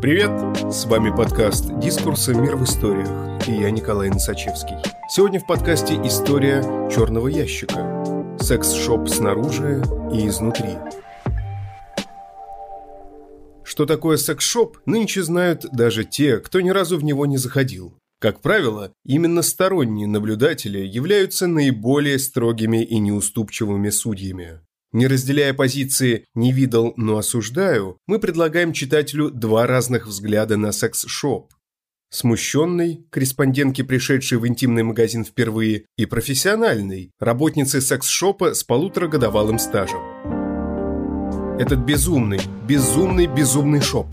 Привет! С вами подкаст «Дискурсы. Мир в историях» и я Николай Носачевский. Сегодня в подкасте история черного ящика. Секс-шоп снаружи и изнутри. Что такое секс-шоп, нынче знают даже те, кто ни разу в него не заходил. Как правило, именно сторонние наблюдатели являются наиболее строгими и неуступчивыми судьями. Не разделяя позиции «не видел, но осуждаю», мы предлагаем читателю два разных взгляда на секс-шоп. Смущенный, корреспондентки, пришедшей в интимный магазин впервые, и профессиональный, работницы секс-шопа с полуторагодовалым стажем. Этот безумный, безумный, безумный шоп.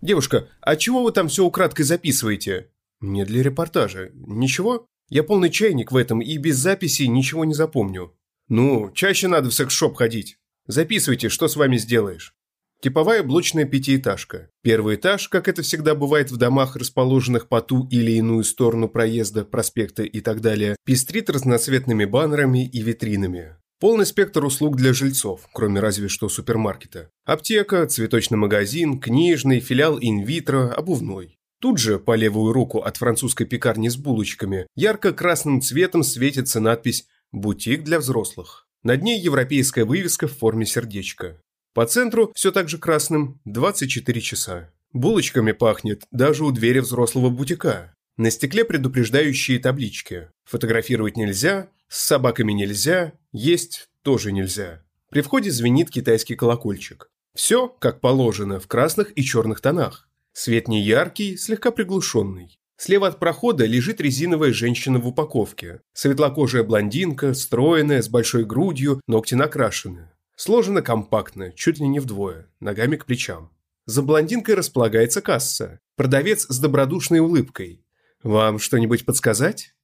«Девушка, а чего вы там все украдкой записываете?» «Не для репортажа. Ничего? Я полный чайник в этом и без записи ничего не запомню». Ну, чаще надо в секс-шоп ходить. Записывайте, что с вами сделаешь. Типовая блочная пятиэтажка. Первый этаж, как это всегда бывает в домах, расположенных по ту или иную сторону проезда, проспекта и так далее, пестрит разноцветными баннерами и витринами. Полный спектр услуг для жильцов, кроме разве что супермаркета. Аптека, цветочный магазин, книжный, филиал инвитро, обувной. Тут же, по левую руку от французской пекарни с булочками, ярко-красным цветом светится надпись Бутик для взрослых. Над ней европейская вывеска в форме сердечка. По центру все так же красным 24 часа. Булочками пахнет даже у двери взрослого бутика. На стекле предупреждающие таблички. Фотографировать нельзя, с собаками нельзя, есть тоже нельзя. При входе звенит китайский колокольчик. Все, как положено, в красных и черных тонах. Свет не яркий, слегка приглушенный. Слева от прохода лежит резиновая женщина в упаковке. Светлокожая блондинка, стройная, с большой грудью, ногти накрашены. Сложена компактно, чуть ли не вдвое, ногами к плечам. За блондинкой располагается касса. Продавец с добродушной улыбкой. «Вам что-нибудь подсказать?»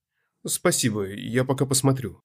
«Спасибо, я пока посмотрю».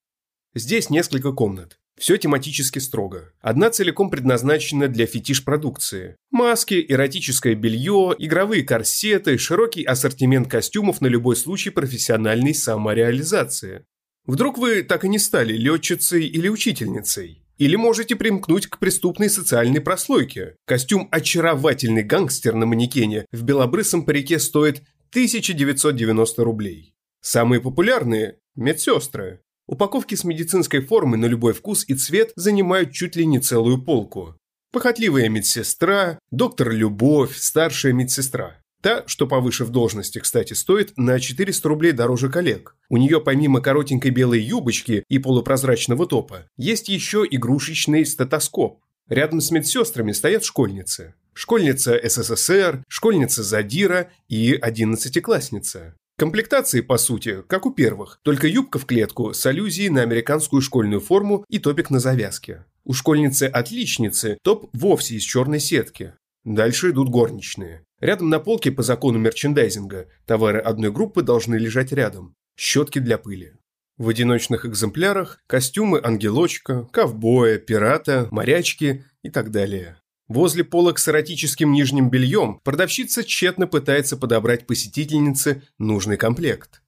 Здесь несколько комнат. Все тематически строго. Одна целиком предназначена для фетиш-продукции. Маски, эротическое белье, игровые корсеты, широкий ассортимент костюмов на любой случай профессиональной самореализации. Вдруг вы так и не стали летчицей или учительницей? Или можете примкнуть к преступной социальной прослойке. Костюм «Очаровательный гангстер» на манекене в белобрысом парике стоит 1990 рублей. Самые популярные – медсестры. Упаковки с медицинской формой на любой вкус и цвет занимают чуть ли не целую полку. Похотливая медсестра, доктор Любовь, старшая медсестра. Та, что повыше в должности, кстати, стоит на 400 рублей дороже коллег. У нее помимо коротенькой белой юбочки и полупрозрачного топа, есть еще игрушечный стетоскоп. Рядом с медсестрами стоят школьницы. Школьница СССР, школьница Задира и одиннадцатиклассница. Комплектации, по сути, как у первых, только юбка в клетку с аллюзией на американскую школьную форму и топик на завязке. У школьницы-отличницы топ вовсе из черной сетки. Дальше идут горничные. Рядом на полке по закону мерчендайзинга товары одной группы должны лежать рядом. Щетки для пыли. В одиночных экземплярах костюмы ангелочка, ковбоя, пирата, морячки и так далее. Возле полок с эротическим нижним бельем продавщица тщетно пытается подобрать посетительнице нужный комплект.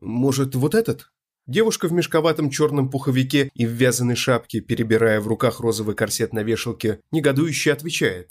«Может, вот этот?» Девушка в мешковатом черном пуховике и в вязаной шапке, перебирая в руках розовый корсет на вешалке, негодующе отвечает.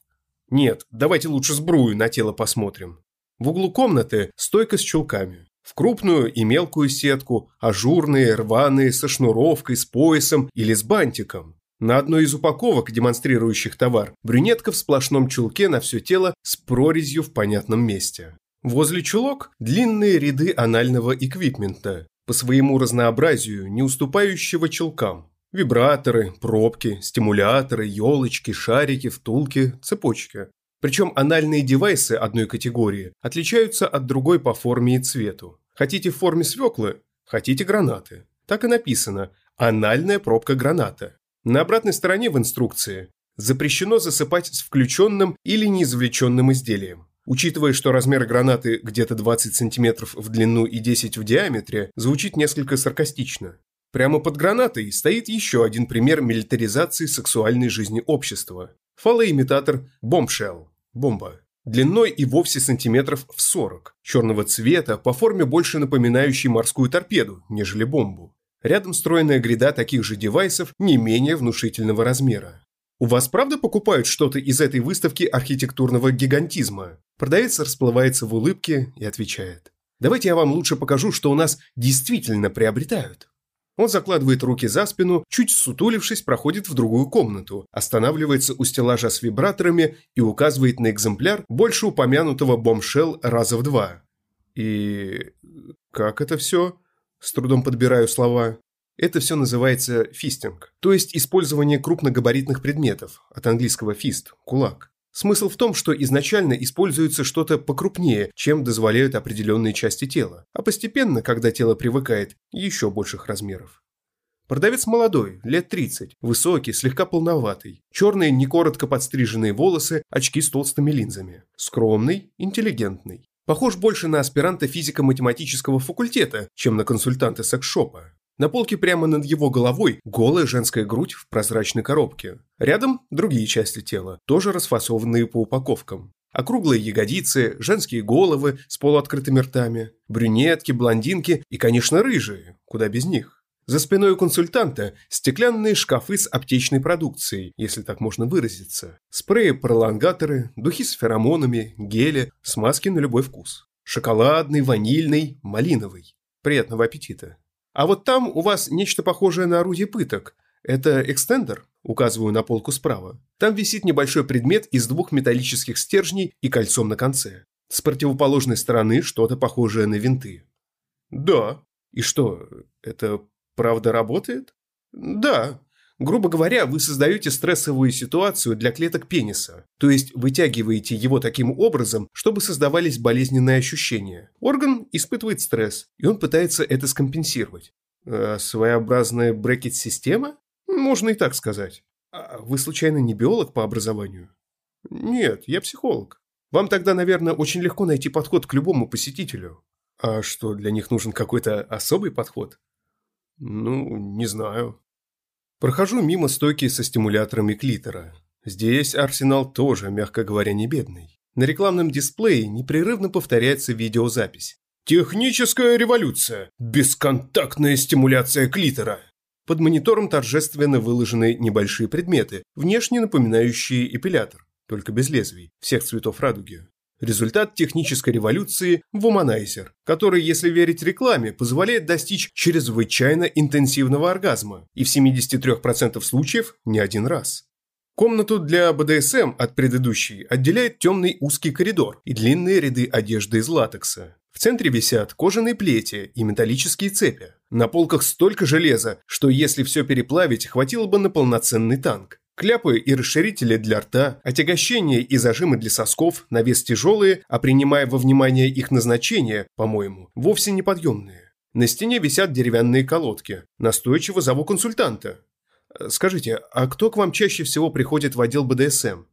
«Нет, давайте лучше сбрую на тело посмотрим». В углу комнаты стойка с чулками. В крупную и мелкую сетку, ажурные, рваные, со шнуровкой, с поясом или с бантиком. На одной из упаковок, демонстрирующих товар, брюнетка в сплошном чулке на все тело с прорезью в понятном месте. Возле чулок длинные ряды анального эквипмента, по своему разнообразию не уступающего чулкам. Вибраторы, пробки, стимуляторы, елочки, шарики, втулки, цепочки. Причем анальные девайсы одной категории отличаются от другой по форме и цвету. Хотите в форме свеклы? Хотите гранаты. Так и написано «анальная пробка граната». На обратной стороне в инструкции запрещено засыпать с включенным или неизвлеченным изделием. Учитывая, что размер гранаты где-то 20 см в длину и 10 в диаметре, звучит несколько саркастично. Прямо под гранатой стоит еще один пример милитаризации сексуальной жизни общества. Фалоимитатор Bombshell – бомба. Длиной и вовсе сантиметров в 40, черного цвета, по форме больше напоминающей морскую торпеду, нежели бомбу. Рядом стройная гряда таких же девайсов не менее внушительного размера. У вас правда покупают что-то из этой выставки архитектурного гигантизма? Продавец расплывается в улыбке и отвечает. Давайте я вам лучше покажу, что у нас действительно приобретают. Он закладывает руки за спину, чуть сутулившись, проходит в другую комнату, останавливается у стеллажа с вибраторами и указывает на экземпляр больше упомянутого бомшел раза в два. И... как это все? С трудом подбираю слова. Это все называется фистинг, то есть использование крупногабаритных предметов, от английского фист – кулак. Смысл в том, что изначально используется что-то покрупнее, чем дозволяют определенные части тела, а постепенно, когда тело привыкает, еще больших размеров. Продавец молодой, лет 30, высокий, слегка полноватый, черные некоротко подстриженные волосы, очки с толстыми линзами. Скромный, интеллигентный. Похож больше на аспиранта физико-математического факультета, чем на консультанта секс-шопа. На полке прямо над его головой голая женская грудь в прозрачной коробке. Рядом другие части тела, тоже расфасованные по упаковкам. Округлые ягодицы, женские головы с полуоткрытыми ртами, брюнетки, блондинки и, конечно, рыжие, куда без них. За спиной у консультанта стеклянные шкафы с аптечной продукцией, если так можно выразиться. Спреи-пролонгаторы, духи с феромонами, гели, смазки на любой вкус. Шоколадный, ванильный, малиновый. Приятного аппетита. А вот там у вас нечто похожее на орудие пыток. Это экстендер, указываю на полку справа. Там висит небольшой предмет из двух металлических стержней и кольцом на конце. С противоположной стороны что-то похожее на винты. Да. И что, это правда работает? Да. Грубо говоря, вы создаете стрессовую ситуацию для клеток пениса, то есть вытягиваете его таким образом, чтобы создавались болезненные ощущения. Орган испытывает стресс, и он пытается это скомпенсировать. А своеобразная брекет-система? Можно и так сказать. А вы случайно не биолог по образованию? Нет, я психолог. Вам тогда, наверное, очень легко найти подход к любому посетителю. А что, для них нужен какой-то особый подход? Ну, не знаю. Прохожу мимо стойки со стимуляторами клитора. Здесь арсенал тоже, мягко говоря, не бедный. На рекламном дисплее непрерывно повторяется видеозапись. «Техническая революция! Бесконтактная стимуляция клитора!» Под монитором торжественно выложены небольшие предметы, внешне напоминающие эпилятор, только без лезвий, всех цветов радуги. Результат технической революции – вуманайзер, который, если верить рекламе, позволяет достичь чрезвычайно интенсивного оргазма и в 73% случаев не один раз. Комнату для БДСМ от предыдущей отделяет темный узкий коридор и длинные ряды одежды из латекса. В центре висят кожаные плети и металлические цепи. На полках столько железа, что если все переплавить, хватило бы на полноценный танк. Кляпы и расширители для рта, отягощения и зажимы для сосков, на вес тяжелые, а принимая во внимание их назначение, по-моему, вовсе неподъемные. На стене висят деревянные колодки. Настойчиво зову консультанта. Скажите, а кто к вам чаще всего приходит в отдел БДСМ?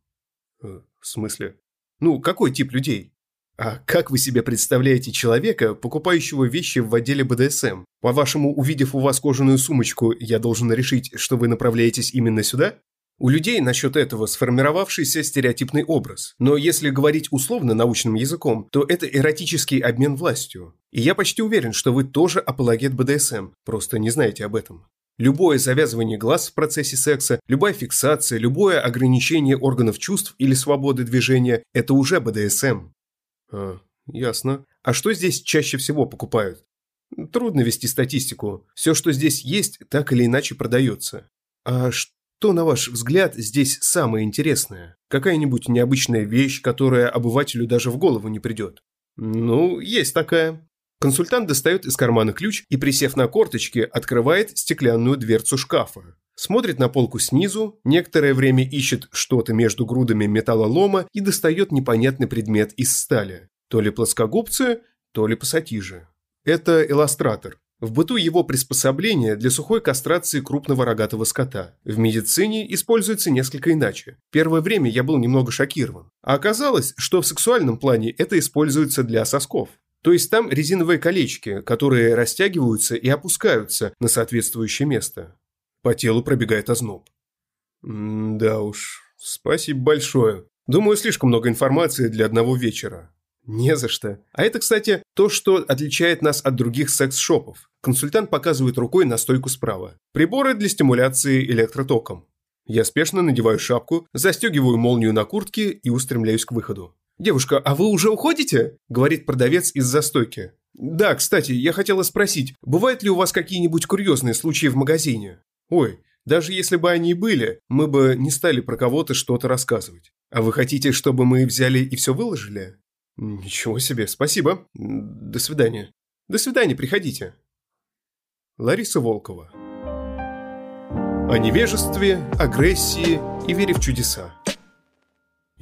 Э, в смысле? Ну, какой тип людей? А как вы себе представляете человека, покупающего вещи в отделе БДСМ? По-вашему, увидев у вас кожаную сумочку, я должен решить, что вы направляетесь именно сюда? У людей насчет этого сформировавшийся стереотипный образ. Но если говорить условно научным языком, то это эротический обмен властью. И я почти уверен, что вы тоже апологет БДСМ, просто не знаете об этом. Любое завязывание глаз в процессе секса, любая фиксация, любое ограничение органов чувств или свободы движения – это уже БДСМ. А, ясно. А что здесь чаще всего покупают? Трудно вести статистику. Все, что здесь есть, так или иначе продается. А что что, на ваш взгляд, здесь самое интересное? Какая-нибудь необычная вещь, которая обывателю даже в голову не придет? Ну, есть такая. Консультант достает из кармана ключ и, присев на корточки, открывает стеклянную дверцу шкафа. Смотрит на полку снизу, некоторое время ищет что-то между грудами металлолома и достает непонятный предмет из стали. То ли плоскогубцы, то ли пассатижи. Это иллюстратор. В быту его приспособление для сухой кастрации крупного рогатого скота. В медицине используется несколько иначе. Первое время я был немного шокирован. А оказалось, что в сексуальном плане это используется для сосков. То есть там резиновые колечки, которые растягиваются и опускаются на соответствующее место. По телу пробегает озноб. М да уж, спасибо большое. Думаю, слишком много информации для одного вечера. Не за что. А это, кстати, то, что отличает нас от других секс-шопов. Консультант показывает рукой на стойку справа. Приборы для стимуляции электротоком. Я спешно надеваю шапку, застегиваю молнию на куртке и устремляюсь к выходу. «Девушка, а вы уже уходите?» – говорит продавец из застойки. «Да, кстати, я хотела спросить, бывают ли у вас какие-нибудь курьезные случаи в магазине?» «Ой, даже если бы они и были, мы бы не стали про кого-то что-то рассказывать. А вы хотите, чтобы мы взяли и все выложили?» «Ничего себе, спасибо. До свидания». «До свидания, приходите». Лариса Волкова О невежестве, агрессии и вере в чудеса.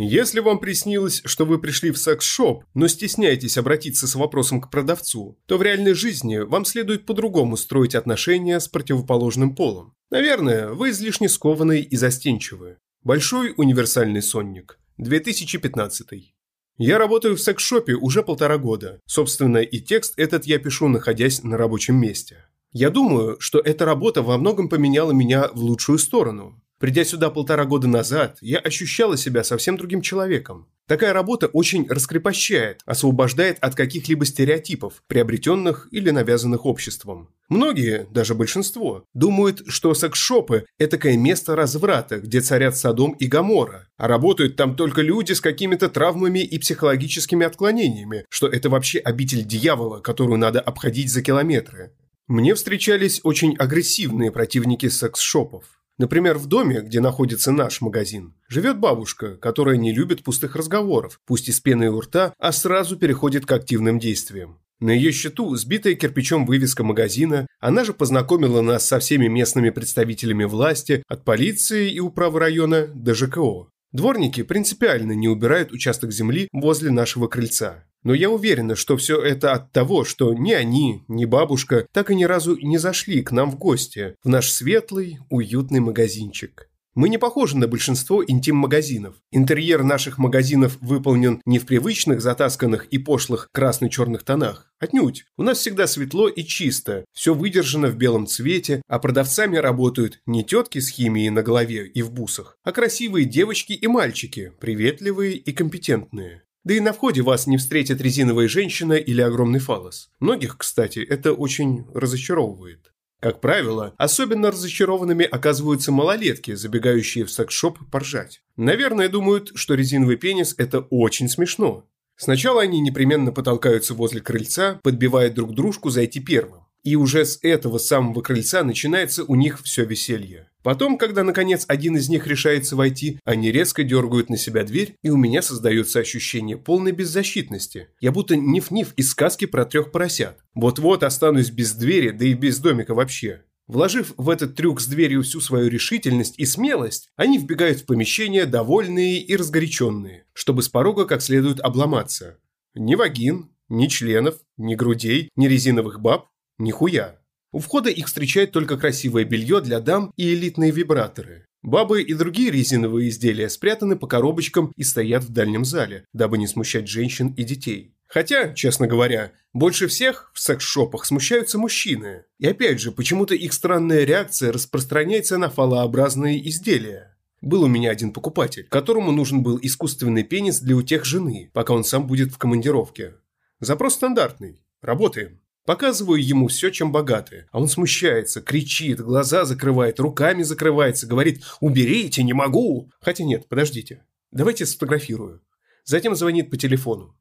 Если вам приснилось, что вы пришли в секс-шоп, но стесняетесь обратиться с вопросом к продавцу, то в реальной жизни вам следует по-другому строить отношения с противоположным полом. Наверное, вы излишне скованы и застенчивы. Большой универсальный сонник. 2015. Я работаю в секс-шопе уже полтора года. Собственно, и текст этот я пишу, находясь на рабочем месте. Я думаю, что эта работа во многом поменяла меня в лучшую сторону. Придя сюда полтора года назад, я ощущала себя совсем другим человеком. Такая работа очень раскрепощает, освобождает от каких-либо стереотипов, приобретенных или навязанных обществом. Многие, даже большинство, думают, что секс-шопы – это такое место разврата, где царят Содом и Гамора, а работают там только люди с какими-то травмами и психологическими отклонениями, что это вообще обитель дьявола, которую надо обходить за километры. Мне встречались очень агрессивные противники секс-шопов. Например, в доме, где находится наш магазин, живет бабушка, которая не любит пустых разговоров, пусть и с пеной у рта, а сразу переходит к активным действиям. На ее счету сбитая кирпичом вывеска магазина, она же познакомила нас со всеми местными представителями власти, от полиции и управы района до ЖКО. Дворники принципиально не убирают участок земли возле нашего крыльца. Но я уверена, что все это от того, что ни они, ни бабушка так и ни разу не зашли к нам в гости, в наш светлый, уютный магазинчик. Мы не похожи на большинство интим-магазинов. Интерьер наших магазинов выполнен не в привычных, затасканных и пошлых красно-черных тонах. Отнюдь. У нас всегда светло и чисто, все выдержано в белом цвете, а продавцами работают не тетки с химией на голове и в бусах, а красивые девочки и мальчики, приветливые и компетентные. Да и на входе вас не встретит резиновая женщина или огромный фалос. Многих, кстати, это очень разочаровывает. Как правило, особенно разочарованными оказываются малолетки, забегающие в секс-шоп поржать. Наверное, думают, что резиновый пенис – это очень смешно. Сначала они непременно потолкаются возле крыльца, подбивая друг дружку зайти первым. И уже с этого самого крыльца начинается у них все веселье. Потом, когда наконец один из них решается войти, они резко дергают на себя дверь, и у меня создается ощущение полной беззащитности. Я будто ниф-ниф из сказки про трех поросят. Вот-вот останусь без двери, да и без домика вообще. Вложив в этот трюк с дверью всю свою решительность и смелость, они вбегают в помещение довольные и разгоряченные, чтобы с порога как следует обломаться. Ни вагин, ни членов, ни грудей, ни резиновых баб, Нихуя. У входа их встречает только красивое белье для дам и элитные вибраторы. Бабы и другие резиновые изделия спрятаны по коробочкам и стоят в дальнем зале, дабы не смущать женщин и детей. Хотя, честно говоря, больше всех в секс-шопах смущаются мужчины. И опять же, почему-то их странная реакция распространяется на фалообразные изделия. Был у меня один покупатель, которому нужен был искусственный пенис для утех жены, пока он сам будет в командировке. Запрос стандартный. Работаем. Показываю ему все, чем богаты. А он смущается, кричит, глаза закрывает, руками закрывается, говорит «Уберите, не могу!» Хотя нет, подождите. Давайте сфотографирую. Затем звонит по телефону.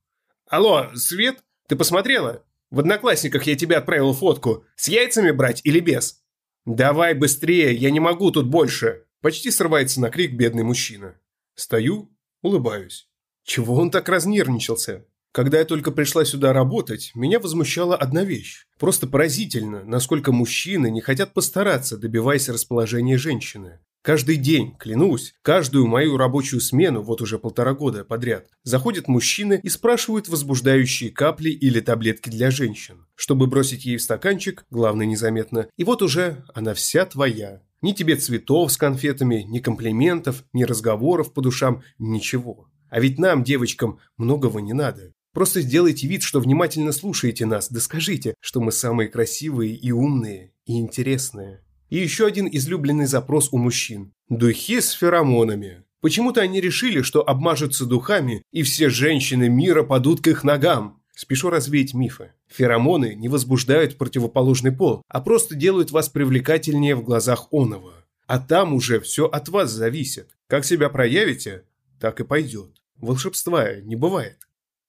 «Алло, Свет, ты посмотрела? В Одноклассниках я тебе отправил фотку. С яйцами брать или без?» «Давай быстрее, я не могу тут больше!» Почти срывается на крик бедный мужчина. Стою, улыбаюсь. Чего он так разнервничался? Когда я только пришла сюда работать, меня возмущала одна вещь. Просто поразительно, насколько мужчины не хотят постараться, добиваясь расположения женщины. Каждый день, клянусь, каждую мою рабочую смену, вот уже полтора года подряд, заходят мужчины и спрашивают возбуждающие капли или таблетки для женщин. Чтобы бросить ей в стаканчик, главное незаметно, и вот уже она вся твоя. Ни тебе цветов с конфетами, ни комплиментов, ни разговоров по душам, ничего. А ведь нам, девочкам, многого не надо. Просто сделайте вид, что внимательно слушаете нас, да скажите, что мы самые красивые и умные, и интересные. И еще один излюбленный запрос у мужчин. Духи с феромонами. Почему-то они решили, что обмажутся духами, и все женщины мира падут к их ногам. Спешу развеять мифы. Феромоны не возбуждают противоположный пол, а просто делают вас привлекательнее в глазах оного. А там уже все от вас зависит. Как себя проявите, так и пойдет. Волшебства не бывает.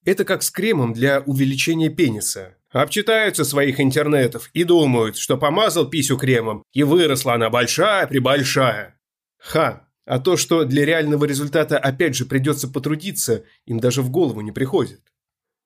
Это как с кремом для увеличения пениса. Обчитаются своих интернетов и думают, что помазал писю кремом, и выросла она большая-пребольшая. Ха, а то, что для реального результата опять же придется потрудиться, им даже в голову не приходит.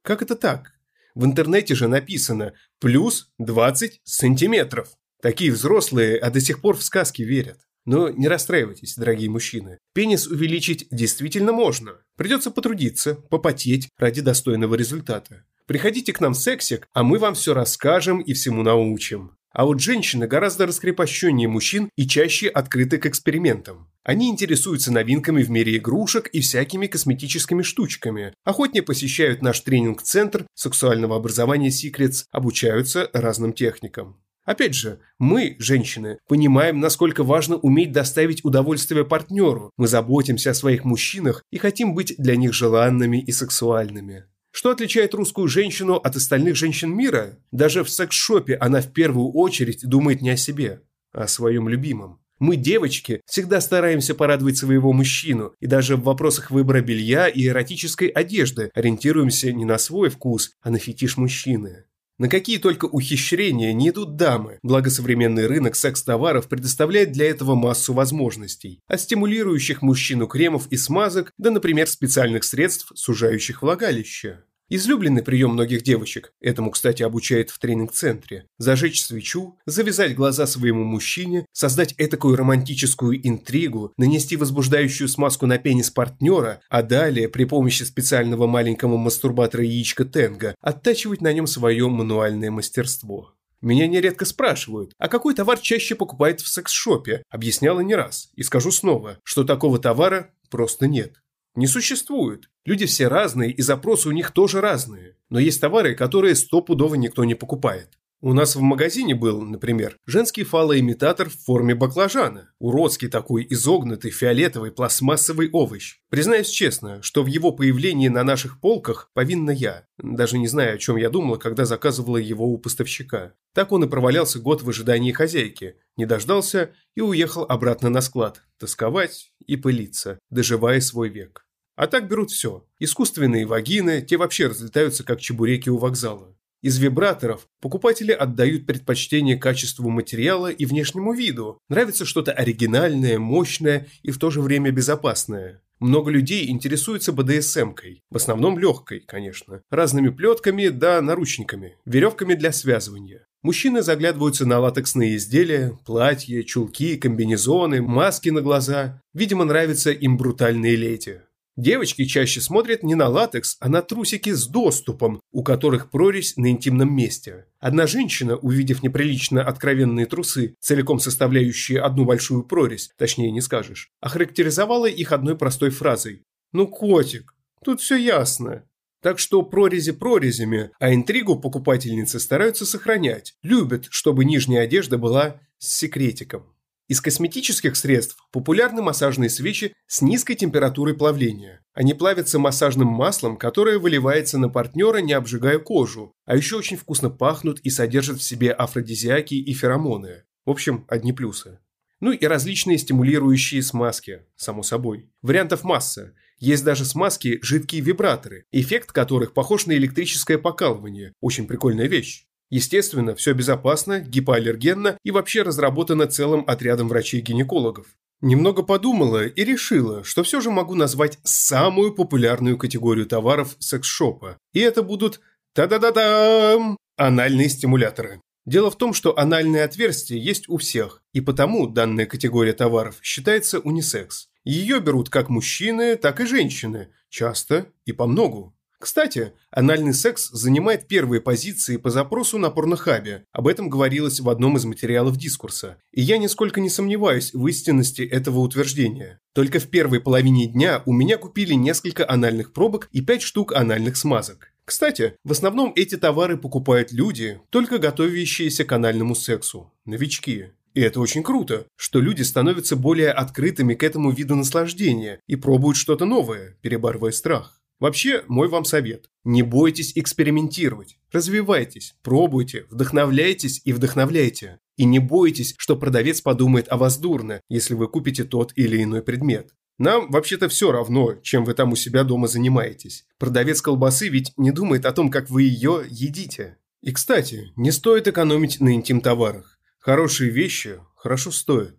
Как это так? В интернете же написано «плюс 20 сантиметров». Такие взрослые, а до сих пор в сказки верят. Но не расстраивайтесь, дорогие мужчины. Пенис увеличить действительно можно. Придется потрудиться, попотеть ради достойного результата. Приходите к нам в сексик, а мы вам все расскажем и всему научим. А вот женщины гораздо раскрепощеннее мужчин и чаще открыты к экспериментам. Они интересуются новинками в мире игрушек и всякими косметическими штучками, охотнее посещают наш тренинг-центр сексуального образования Secrets, обучаются разным техникам. Опять же, мы, женщины, понимаем, насколько важно уметь доставить удовольствие партнеру. Мы заботимся о своих мужчинах и хотим быть для них желанными и сексуальными. Что отличает русскую женщину от остальных женщин мира? Даже в секс-шопе она в первую очередь думает не о себе, а о своем любимом. Мы, девочки, всегда стараемся порадовать своего мужчину, и даже в вопросах выбора белья и эротической одежды ориентируемся не на свой вкус, а на фетиш мужчины. На какие только ухищрения не идут дамы, благо современный рынок секс-товаров предоставляет для этого массу возможностей, от стимулирующих мужчину кремов и смазок до, например, специальных средств, сужающих влагалище. Излюбленный прием многих девочек, этому, кстати, обучают в тренинг-центре, зажечь свечу, завязать глаза своему мужчине, создать этакую романтическую интригу, нанести возбуждающую смазку на пенис партнера, а далее при помощи специального маленького мастурбатора яичка Тенга оттачивать на нем свое мануальное мастерство. Меня нередко спрашивают, а какой товар чаще покупает в секс-шопе? Объясняла не раз. И скажу снова, что такого товара просто нет. Не существует. Люди все разные, и запросы у них тоже разные. Но есть товары, которые стопудово никто не покупает. У нас в магазине был, например, женский фалоимитатор в форме баклажана. Уродский такой изогнутый фиолетовый пластмассовый овощ. Признаюсь честно, что в его появлении на наших полках повинна я. Даже не знаю, о чем я думала, когда заказывала его у поставщика. Так он и провалялся год в ожидании хозяйки. Не дождался и уехал обратно на склад. Тосковать и пылиться, доживая свой век. А так берут все. Искусственные вагины, те вообще разлетаются как чебуреки у вокзала. Из вибраторов покупатели отдают предпочтение качеству материала и внешнему виду. Нравится что-то оригинальное, мощное и в то же время безопасное. Много людей интересуются БДСМ-кой, в основном легкой, конечно, разными плетками да наручниками, веревками для связывания. Мужчины заглядываются на латексные изделия, платья, чулки, комбинезоны, маски на глаза. Видимо, нравятся им брутальные леди. Девочки чаще смотрят не на латекс, а на трусики с доступом, у которых прорезь на интимном месте. Одна женщина, увидев неприлично откровенные трусы, целиком составляющие одну большую прорезь, точнее не скажешь, охарактеризовала их одной простой фразой. «Ну, котик, тут все ясно». Так что прорези прорезями, а интригу покупательницы стараются сохранять, любят, чтобы нижняя одежда была с секретиком. Из косметических средств популярны массажные свечи с низкой температурой плавления. Они плавятся массажным маслом, которое выливается на партнера, не обжигая кожу, а еще очень вкусно пахнут и содержат в себе афродизиаки и феромоны. В общем, одни плюсы. Ну и различные стимулирующие смазки, само собой. Вариантов масса. Есть даже смазки жидкие вибраторы, эффект которых похож на электрическое покалывание. Очень прикольная вещь. Естественно, все безопасно, гипоаллергенно и вообще разработано целым отрядом врачей-гинекологов. Немного подумала и решила, что все же могу назвать самую популярную категорию товаров секс-шопа. И это будут та-да-да-дам! Анальные стимуляторы. Дело в том, что анальные отверстия есть у всех, и потому данная категория товаров считается унисекс. Ее берут как мужчины, так и женщины, часто и по многу. Кстати, анальный секс занимает первые позиции по запросу на порнохабе. Об этом говорилось в одном из материалов дискурса. И я нисколько не сомневаюсь в истинности этого утверждения. Только в первой половине дня у меня купили несколько анальных пробок и 5 штук анальных смазок. Кстати, в основном эти товары покупают люди, только готовящиеся к анальному сексу. Новички. И это очень круто, что люди становятся более открытыми к этому виду наслаждения и пробуют что-то новое, перебарывая страх. Вообще, мой вам совет. Не бойтесь экспериментировать. Развивайтесь, пробуйте, вдохновляйтесь и вдохновляйте. И не бойтесь, что продавец подумает о вас дурно, если вы купите тот или иной предмет. Нам вообще-то все равно, чем вы там у себя дома занимаетесь. Продавец колбасы ведь не думает о том, как вы ее едите. И, кстати, не стоит экономить на интим-товарах. Хорошие вещи хорошо стоят.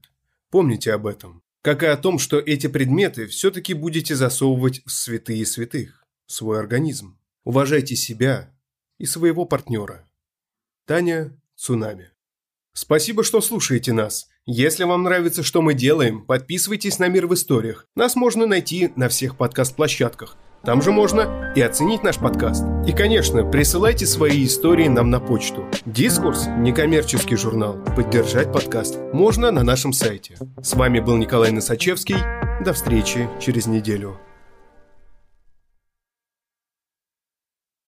Помните об этом. Как и о том, что эти предметы все-таки будете засовывать в святые святых, свой организм. Уважайте себя и своего партнера. Таня Цунами. Спасибо, что слушаете нас. Если вам нравится, что мы делаем, подписывайтесь на «Мир в историях». Нас можно найти на всех подкаст-площадках. Там же можно и оценить наш подкаст. И, конечно, присылайте свои истории нам на почту. Дискурс – некоммерческий журнал. Поддержать подкаст можно на нашем сайте. С вами был Николай Носачевский. До встречи через неделю.